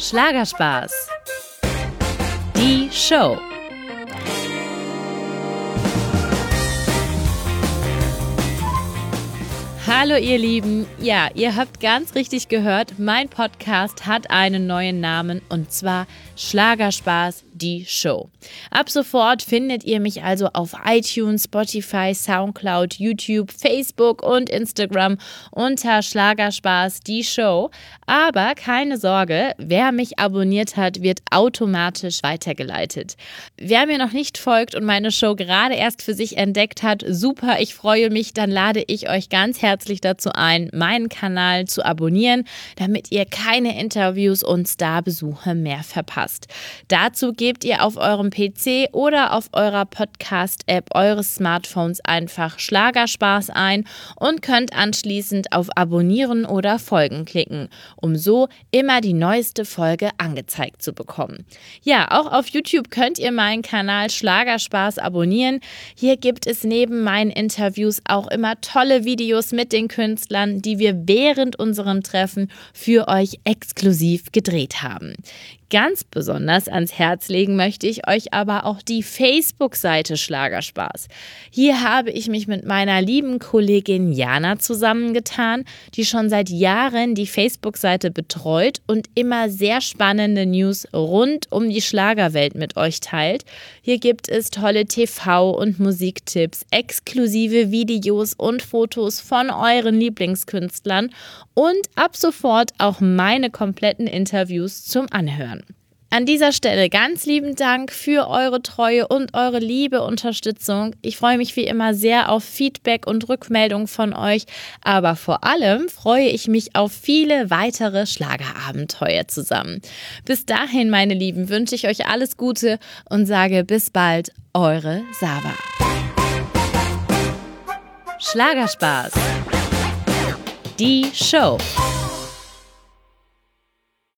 Schlagerspaß. Die Show. Hallo ihr Lieben, ja, ihr habt ganz richtig gehört, mein Podcast hat einen neuen Namen und zwar Schlagerspaß, die Show. Ab sofort findet ihr mich also auf iTunes, Spotify, Soundcloud, YouTube, Facebook und Instagram unter Schlagerspaß, die Show. Aber keine Sorge, wer mich abonniert hat, wird automatisch weitergeleitet. Wer mir noch nicht folgt und meine Show gerade erst für sich entdeckt hat, super, ich freue mich, dann lade ich euch ganz herzlich dazu ein, meinen Kanal zu abonnieren, damit ihr keine Interviews und Starbesuche mehr verpasst. Dazu gebt ihr auf eurem PC oder auf eurer Podcast-App eures Smartphones einfach Schlagerspaß ein und könnt anschließend auf Abonnieren oder Folgen klicken, um so immer die neueste Folge angezeigt zu bekommen. Ja, auch auf YouTube könnt ihr meinen Kanal Schlagerspaß abonnieren. Hier gibt es neben meinen Interviews auch immer tolle Videos mit den Künstlern, die wir während unserem Treffen für euch exklusiv gedreht haben. Ganz besonders ans Herz legen möchte ich euch aber auch die Facebook-Seite Schlagerspaß. Hier habe ich mich mit meiner lieben Kollegin Jana zusammengetan, die schon seit Jahren die Facebook-Seite betreut und immer sehr spannende News rund um die Schlagerwelt mit euch teilt. Hier gibt es tolle TV- und Musiktipps, exklusive Videos und Fotos von euren Lieblingskünstlern und ab sofort auch meine kompletten Interviews zum Anhören. An dieser Stelle ganz lieben Dank für eure Treue und eure liebe Unterstützung. Ich freue mich wie immer sehr auf Feedback und Rückmeldung von euch, aber vor allem freue ich mich auf viele weitere Schlagerabenteuer zusammen. Bis dahin, meine Lieben, wünsche ich euch alles Gute und sage bis bald, eure Sava. Schlagerspaß. Die Show.